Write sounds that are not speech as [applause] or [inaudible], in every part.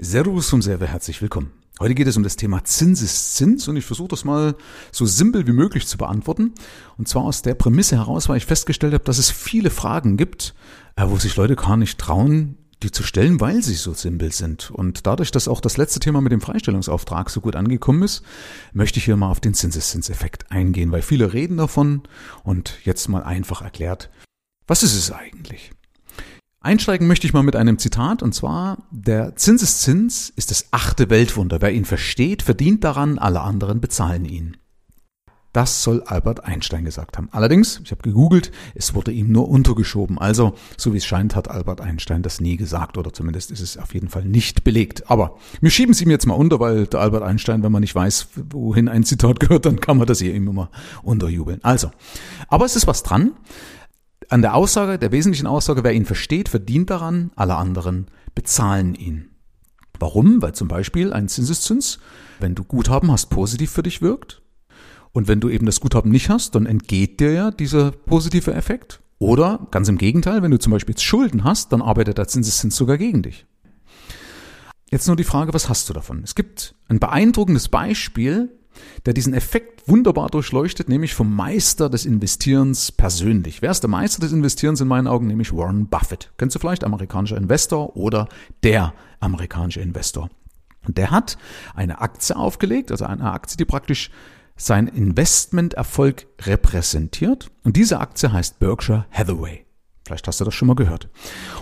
Servus vom Server, herzlich willkommen. Heute geht es um das Thema Zinseszins und ich versuche das mal so simpel wie möglich zu beantworten. Und zwar aus der Prämisse heraus, weil ich festgestellt habe, dass es viele Fragen gibt, äh, wo sich Leute gar nicht trauen, die zu stellen, weil sie so simpel sind. Und dadurch, dass auch das letzte Thema mit dem Freistellungsauftrag so gut angekommen ist, möchte ich hier mal auf den Zinseszinseffekt eingehen, weil viele reden davon und jetzt mal einfach erklärt, was ist es eigentlich? Einsteigen möchte ich mal mit einem Zitat, und zwar, der Zinseszins ist das achte Weltwunder. Wer ihn versteht, verdient daran, alle anderen bezahlen ihn. Das soll Albert Einstein gesagt haben. Allerdings, ich habe gegoogelt, es wurde ihm nur untergeschoben. Also, so wie es scheint, hat Albert Einstein das nie gesagt oder zumindest ist es auf jeden Fall nicht belegt. Aber wir schieben es ihm jetzt mal unter, weil der Albert Einstein, wenn man nicht weiß, wohin ein Zitat gehört, dann kann man das hier immer unterjubeln. Also, aber es ist was dran an der Aussage, der wesentlichen Aussage, wer ihn versteht, verdient daran, alle anderen bezahlen ihn. Warum? Weil zum Beispiel ein Zinseszins, wenn du Guthaben hast, positiv für dich wirkt. Und wenn du eben das Guthaben nicht hast, dann entgeht dir ja dieser positive Effekt. Oder ganz im Gegenteil, wenn du zum Beispiel jetzt Schulden hast, dann arbeitet der Zinseszins sogar gegen dich. Jetzt nur die Frage, was hast du davon? Es gibt ein beeindruckendes Beispiel, der diesen Effekt wunderbar durchleuchtet, nämlich vom Meister des Investierens persönlich. Wer ist der Meister des Investierens in meinen Augen? Nämlich Warren Buffett. Kennst du vielleicht amerikanischer Investor oder der amerikanische Investor? Und der hat eine Aktie aufgelegt, also eine Aktie, die praktisch sein Investmenterfolg repräsentiert. Und diese Aktie heißt Berkshire Hathaway. Vielleicht hast du das schon mal gehört.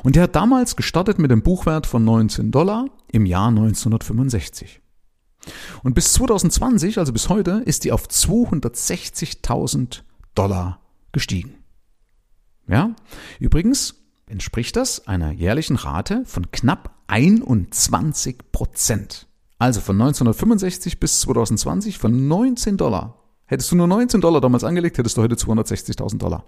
Und der hat damals gestartet mit einem Buchwert von 19 Dollar im Jahr 1965. Und bis 2020, also bis heute, ist die auf 260.000 Dollar gestiegen. Ja, übrigens entspricht das einer jährlichen Rate von knapp 21 Prozent. Also von 1965 bis 2020 von 19 Dollar. Hättest du nur 19 Dollar damals angelegt, hättest du heute 260.000 Dollar.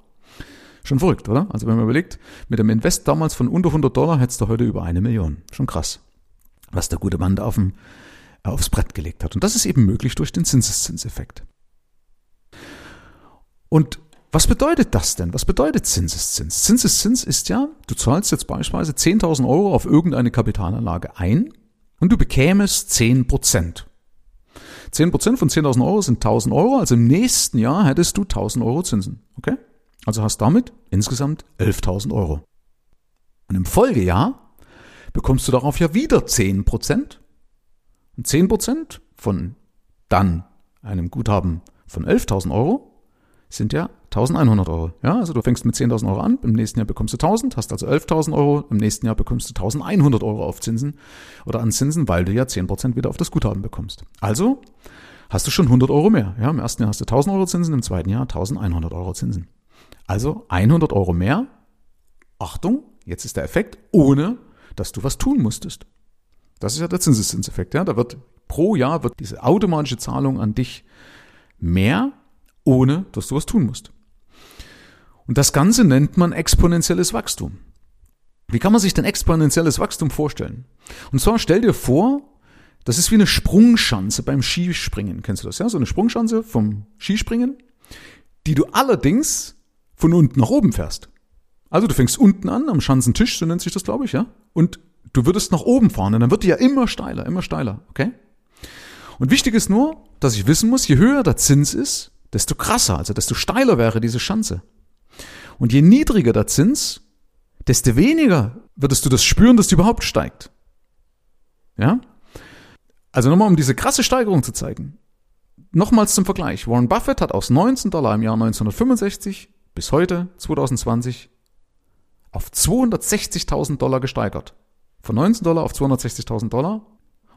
Schon verrückt, oder? Also wenn man überlegt, mit dem Invest damals von unter 100 Dollar hättest du heute über eine Million. Schon krass. Was der gute Mann da auf dem aufs Brett gelegt hat. Und das ist eben möglich durch den Zinseszinseffekt. Und was bedeutet das denn? Was bedeutet Zinseszins? Zinseszins ist ja, du zahlst jetzt beispielsweise 10.000 Euro auf irgendeine Kapitalanlage ein und du bekämest 10 Prozent. 10 Prozent von 10.000 Euro sind 1.000 Euro, also im nächsten Jahr hättest du 1.000 Euro Zinsen. Okay? Also hast damit insgesamt 11.000 Euro. Und im Folgejahr bekommst du darauf ja wieder 10 Prozent und 10% von dann einem Guthaben von 11.000 Euro sind ja 1.100 Euro. Ja, also du fängst mit 10.000 Euro an, im nächsten Jahr bekommst du 1.000, hast also 11.000 Euro, im nächsten Jahr bekommst du 1.100 Euro auf Zinsen oder an Zinsen, weil du ja 10% wieder auf das Guthaben bekommst. Also hast du schon 100 Euro mehr. Ja, im ersten Jahr hast du 1.000 Euro Zinsen, im zweiten Jahr 1.100 Euro Zinsen. Also 100 Euro mehr. Achtung, jetzt ist der Effekt, ohne dass du was tun musstest. Das ist ja der Zinseszinseffekt. Ja? Da wird pro Jahr wird diese automatische Zahlung an dich mehr, ohne dass du was tun musst. Und das Ganze nennt man exponentielles Wachstum. Wie kann man sich denn exponentielles Wachstum vorstellen? Und zwar stell dir vor, das ist wie eine Sprungschanze beim Skispringen. Kennst du das? Ja, so eine Sprungschanze vom Skispringen, die du allerdings von unten nach oben fährst. Also du fängst unten an, am Schanzentisch, so nennt sich das, glaube ich, ja, und du würdest nach oben fahren und dann wird die ja immer steiler, immer steiler, okay? Und wichtig ist nur, dass ich wissen muss, je höher der Zins ist, desto krasser, also desto steiler wäre diese Schanze. Und je niedriger der Zins, desto weniger würdest du das spüren, dass die überhaupt steigt. Ja? Also nochmal, um diese krasse Steigerung zu zeigen. Nochmals zum Vergleich. Warren Buffett hat aus 19 Dollar im Jahr 1965 bis heute, 2020, auf 260.000 Dollar gesteigert. Von 19 Dollar auf 260.000 Dollar.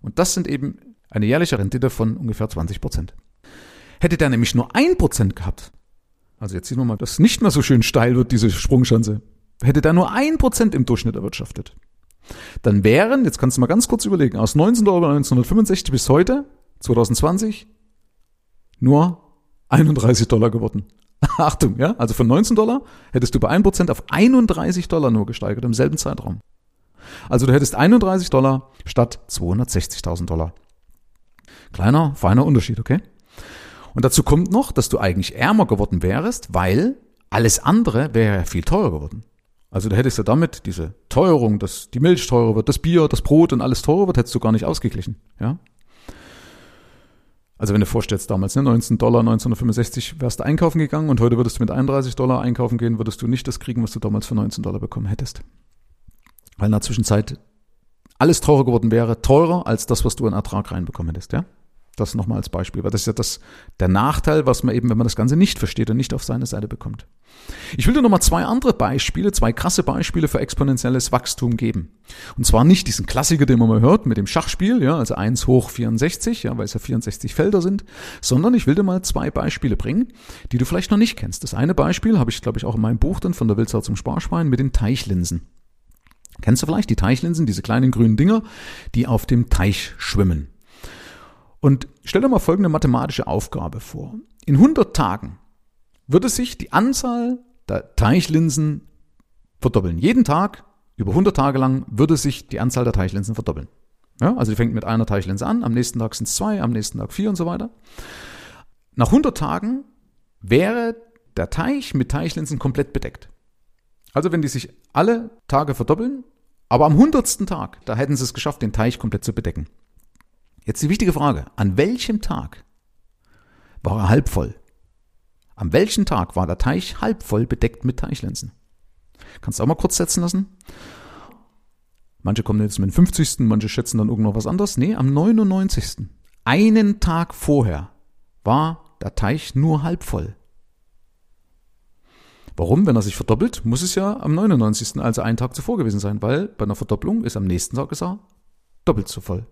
Und das sind eben eine jährliche Rendite von ungefähr 20 Prozent. Hätte der nämlich nur ein Prozent gehabt, also jetzt sehen wir mal, dass nicht mehr so schön steil wird, diese Sprungschanze, hätte der nur ein Prozent im Durchschnitt erwirtschaftet, dann wären, jetzt kannst du mal ganz kurz überlegen, aus 19 Dollar 1965 bis heute, 2020, nur 31 Dollar geworden. [laughs] Achtung, ja, also von 19 Dollar hättest du bei 1% auf 31 Dollar nur gesteigert im selben Zeitraum. Also du hättest 31 Dollar statt 260.000 Dollar. Kleiner, feiner Unterschied, okay? Und dazu kommt noch, dass du eigentlich ärmer geworden wärst, weil alles andere wäre ja viel teurer geworden. Also du hättest ja damit diese Teuerung, dass die Milch teurer wird, das Bier, das Brot und alles teurer wird, hättest du gar nicht ausgeglichen. Ja? Also wenn du vorstellst, damals, ne, 19 Dollar 1965 wärst du einkaufen gegangen und heute würdest du mit 31 Dollar einkaufen gehen, würdest du nicht das kriegen, was du damals für 19 Dollar bekommen hättest. Weil in der Zwischenzeit alles teurer geworden wäre, teurer als das, was du in Ertrag reinbekommen hättest, ja? Das nochmal als Beispiel, weil das ist ja das, der Nachteil, was man eben, wenn man das Ganze nicht versteht und nicht auf seine Seite bekommt. Ich will dir nochmal zwei andere Beispiele, zwei krasse Beispiele für exponentielles Wachstum geben. Und zwar nicht diesen Klassiker, den man mal hört mit dem Schachspiel, ja, also 1 hoch 64, ja, weil es ja 64 Felder sind, sondern ich will dir mal zwei Beispiele bringen, die du vielleicht noch nicht kennst. Das eine Beispiel habe ich, glaube ich, auch in meinem Buch dann von der Wildsau zum Sparschwein mit den Teichlinsen. Kennst du vielleicht die Teichlinsen, diese kleinen grünen Dinger, die auf dem Teich schwimmen? Und stell dir mal folgende mathematische Aufgabe vor. In 100 Tagen würde sich die Anzahl der Teichlinsen verdoppeln. Jeden Tag, über 100 Tage lang, würde sich die Anzahl der Teichlinsen verdoppeln. Ja, also die fängt mit einer Teichlinse an, am nächsten Tag sind es zwei, am nächsten Tag vier und so weiter. Nach 100 Tagen wäre der Teich mit Teichlinsen komplett bedeckt. Also wenn die sich alle Tage verdoppeln, aber am 100. Tag, da hätten sie es geschafft, den Teich komplett zu bedecken. Jetzt die wichtige Frage, an welchem Tag war er halb voll? An welchem Tag war der Teich halb voll bedeckt mit Teichlinsen? Kannst du auch mal kurz setzen lassen? Manche kommen jetzt mit dem 50., manche schätzen dann irgendwo was anderes. Nee, am 99. Einen Tag vorher war der Teich nur halb voll. Warum? Wenn er sich verdoppelt, muss es ja am 99., also einen Tag zuvor gewesen sein, weil bei einer Verdopplung ist am nächsten Tag ist er doppelt so voll.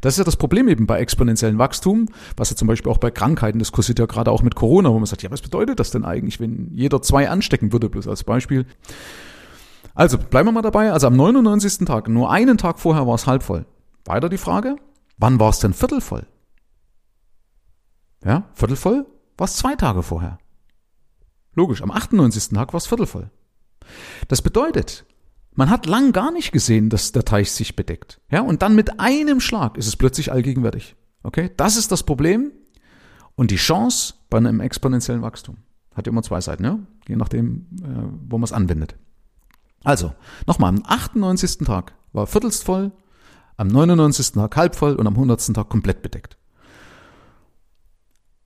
Das ist ja das Problem eben bei exponentiellem Wachstum, was ja zum Beispiel auch bei Krankheiten, das kursiert ja gerade auch mit Corona, wo man sagt, ja, was bedeutet das denn eigentlich, wenn jeder zwei anstecken würde, bloß als Beispiel. Also, bleiben wir mal dabei. Also am 99. Tag, nur einen Tag vorher war es halb voll. Weiter die Frage, wann war es denn viertelvoll? Ja, viertelvoll war es zwei Tage vorher. Logisch, am 98. Tag war es viertelvoll. Das bedeutet, man hat lang gar nicht gesehen, dass der Teich sich bedeckt. Ja, und dann mit einem Schlag ist es plötzlich allgegenwärtig. Okay? Das ist das Problem und die Chance bei einem exponentiellen Wachstum. Hat immer zwei Seiten, ja? Je nachdem, äh, wo man es anwendet. Also, nochmal, am 98. Tag war viertelst voll, am 99. Tag halb voll und am 100. Tag komplett bedeckt.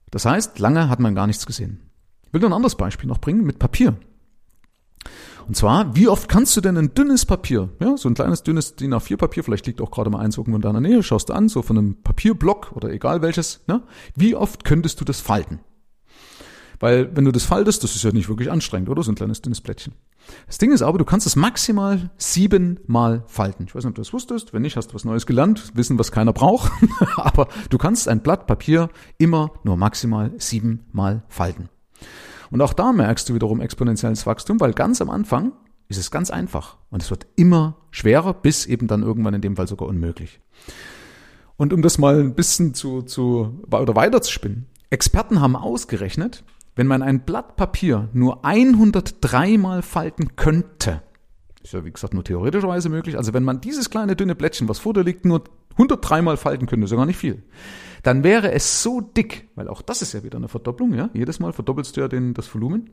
Das heißt, lange hat man gar nichts gesehen. Will nur ein anderes Beispiel noch bringen mit Papier. Und zwar, wie oft kannst du denn ein dünnes Papier, ja, so ein kleines dünnes DIN A4 Papier, vielleicht liegt auch gerade mal eins irgendwo in deiner Nähe, schaust du an, so von einem Papierblock oder egal welches, ne? Wie oft könntest du das falten? Weil wenn du das faltest, das ist ja nicht wirklich anstrengend, oder? So ein kleines dünnes Blättchen. Das Ding ist aber, du kannst es maximal siebenmal falten. Ich weiß nicht, ob du das wusstest. Wenn nicht, hast du was Neues gelernt. Wissen, was keiner braucht. [laughs] aber du kannst ein Blatt Papier immer nur maximal siebenmal falten. Und auch da merkst du wiederum exponentielles Wachstum, weil ganz am Anfang ist es ganz einfach und es wird immer schwerer, bis eben dann irgendwann in dem Fall sogar unmöglich. Und um das mal ein bisschen zu, zu oder weiter zu spinnen. Experten haben ausgerechnet, wenn man ein Blatt Papier nur 103 mal falten könnte, ist ja wie gesagt nur theoretischerweise möglich, also wenn man dieses kleine dünne Blättchen, was vor dir liegt, nur 103 mal falten könnte, sogar nicht viel, dann wäre es so dick, weil auch das ist ja wieder eine Verdopplung, ja, jedes Mal verdoppelst du ja den, das Volumen,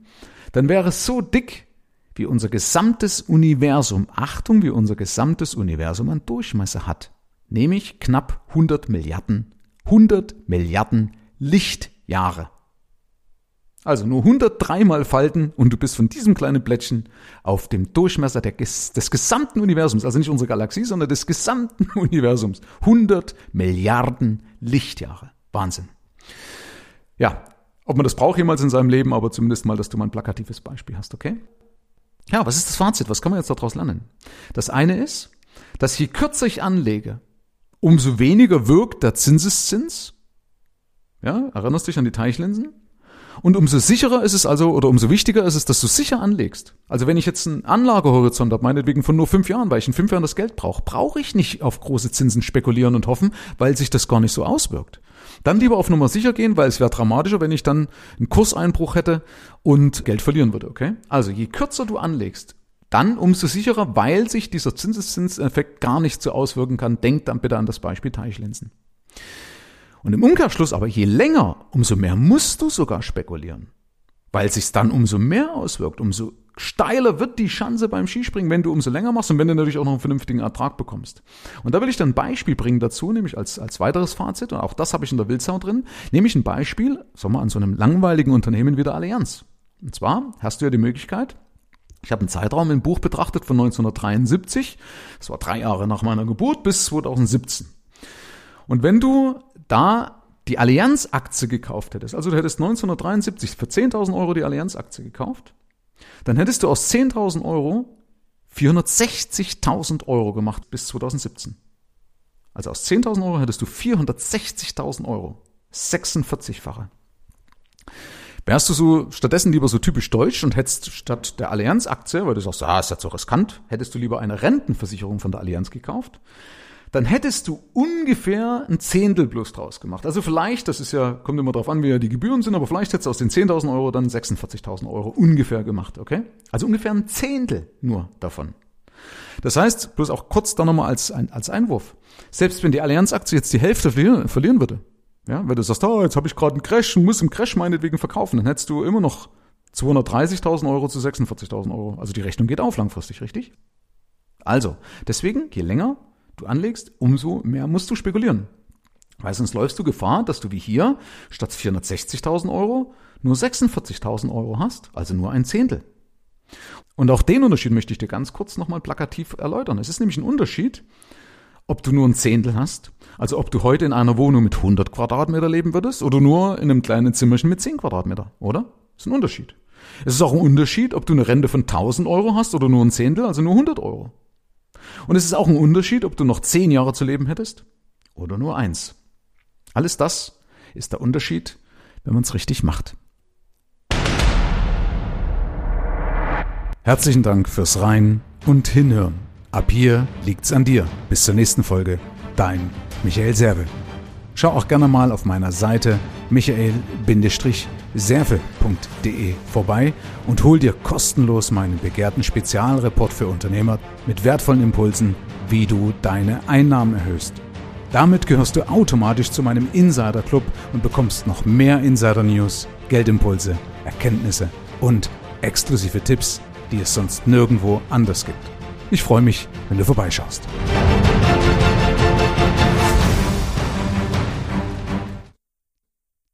dann wäre es so dick, wie unser gesamtes Universum, Achtung, wie unser gesamtes Universum an Durchmesser hat, nämlich knapp 100 Milliarden, 100 Milliarden Lichtjahre. Also nur 103 mal falten und du bist von diesem kleinen Blättchen auf dem Durchmesser der, des gesamten Universums, also nicht unserer Galaxie, sondern des gesamten [laughs] Universums. 100 Milliarden Lichtjahre. Wahnsinn. Ja, ob man das braucht jemals in seinem Leben, aber zumindest mal, dass du mal ein plakatives Beispiel hast, okay? Ja, was ist das Fazit? Was kann man jetzt daraus lernen? Das eine ist, dass je kürzer ich anlege, umso weniger wirkt der Zinseszins. Ja, erinnerst dich an die Teichlinsen? Und umso sicherer ist es also, oder umso wichtiger ist es, dass du sicher anlegst. Also wenn ich jetzt einen Anlagehorizont habe, meinetwegen von nur fünf Jahren, weil ich in fünf Jahren das Geld brauche, brauche ich nicht auf große Zinsen spekulieren und hoffen, weil sich das gar nicht so auswirkt. Dann lieber auf Nummer sicher gehen, weil es wäre dramatischer, wenn ich dann einen Kurseinbruch hätte und Geld verlieren würde, okay? Also je kürzer du anlegst, dann umso sicherer, weil sich dieser Zinseszinseffekt gar nicht so auswirken kann. Denk dann bitte an das Beispiel Teichlinsen. Und im Umkehrschluss aber, je länger, umso mehr musst du sogar spekulieren. weil es sich dann umso mehr auswirkt, umso steiler wird die Chance beim Skispringen, wenn du umso länger machst und wenn du natürlich auch noch einen vernünftigen Ertrag bekommst. Und da will ich dann ein Beispiel bringen dazu, nämlich als, als weiteres Fazit, und auch das habe ich in der Wildsau drin, nämlich ein Beispiel, sagen wir, an so einem langweiligen Unternehmen wie der Allianz. Und zwar hast du ja die Möglichkeit, ich habe einen Zeitraum im Buch betrachtet von 1973, das war drei Jahre nach meiner Geburt, bis 2017. Und wenn du da die Allianz-Aktie gekauft hättest, also du hättest 1973 für 10.000 Euro die Allianz-Aktie gekauft, dann hättest du aus 10.000 Euro 460.000 Euro gemacht bis 2017. Also aus 10.000 Euro hättest du 460.000 Euro. 46-fache. Wärst du so stattdessen lieber so typisch deutsch und hättest statt der Allianz-Aktie, weil du sagst, ah, ist ja so riskant, hättest du lieber eine Rentenversicherung von der Allianz gekauft, dann hättest du ungefähr ein Zehntel bloß draus gemacht. Also vielleicht, das ist ja, kommt immer darauf an, wie ja die Gebühren sind, aber vielleicht hättest du aus den 10.000 Euro dann 46.000 Euro ungefähr gemacht, okay? Also ungefähr ein Zehntel nur davon. Das heißt, bloß auch kurz da nochmal als, als Einwurf. Selbst wenn die Allianz-Aktie jetzt die Hälfte verlieren würde, ja, wenn du sagst, oh, jetzt habe ich gerade einen Crash und muss im Crash meinetwegen verkaufen, dann hättest du immer noch 230.000 Euro zu 46.000 Euro. Also die Rechnung geht auf langfristig, richtig? Also, deswegen, je länger du anlegst, umso mehr musst du spekulieren. Weil sonst läufst du Gefahr, dass du wie hier statt 460.000 Euro nur 46.000 Euro hast, also nur ein Zehntel. Und auch den Unterschied möchte ich dir ganz kurz nochmal plakativ erläutern. Es ist nämlich ein Unterschied, ob du nur ein Zehntel hast, also ob du heute in einer Wohnung mit 100 Quadratmeter leben würdest oder nur in einem kleinen Zimmerchen mit 10 Quadratmeter, oder? Das ist ein Unterschied. Es ist auch ein Unterschied, ob du eine Rente von 1000 Euro hast oder nur ein Zehntel, also nur 100 Euro. Und es ist auch ein Unterschied, ob du noch zehn Jahre zu leben hättest oder nur eins. Alles das ist der Unterschied, wenn man es richtig macht. Herzlichen Dank fürs Rein und Hinhören. Ab hier liegt's an dir. Bis zur nächsten Folge. Dein Michael Serve. Schau auch gerne mal auf meiner Seite michael-serve.de vorbei und hol dir kostenlos meinen begehrten Spezialreport für Unternehmer mit wertvollen Impulsen, wie du deine Einnahmen erhöhst. Damit gehörst du automatisch zu meinem Insider Club und bekommst noch mehr Insider News, Geldimpulse, Erkenntnisse und exklusive Tipps, die es sonst nirgendwo anders gibt. Ich freue mich, wenn du vorbeischaust.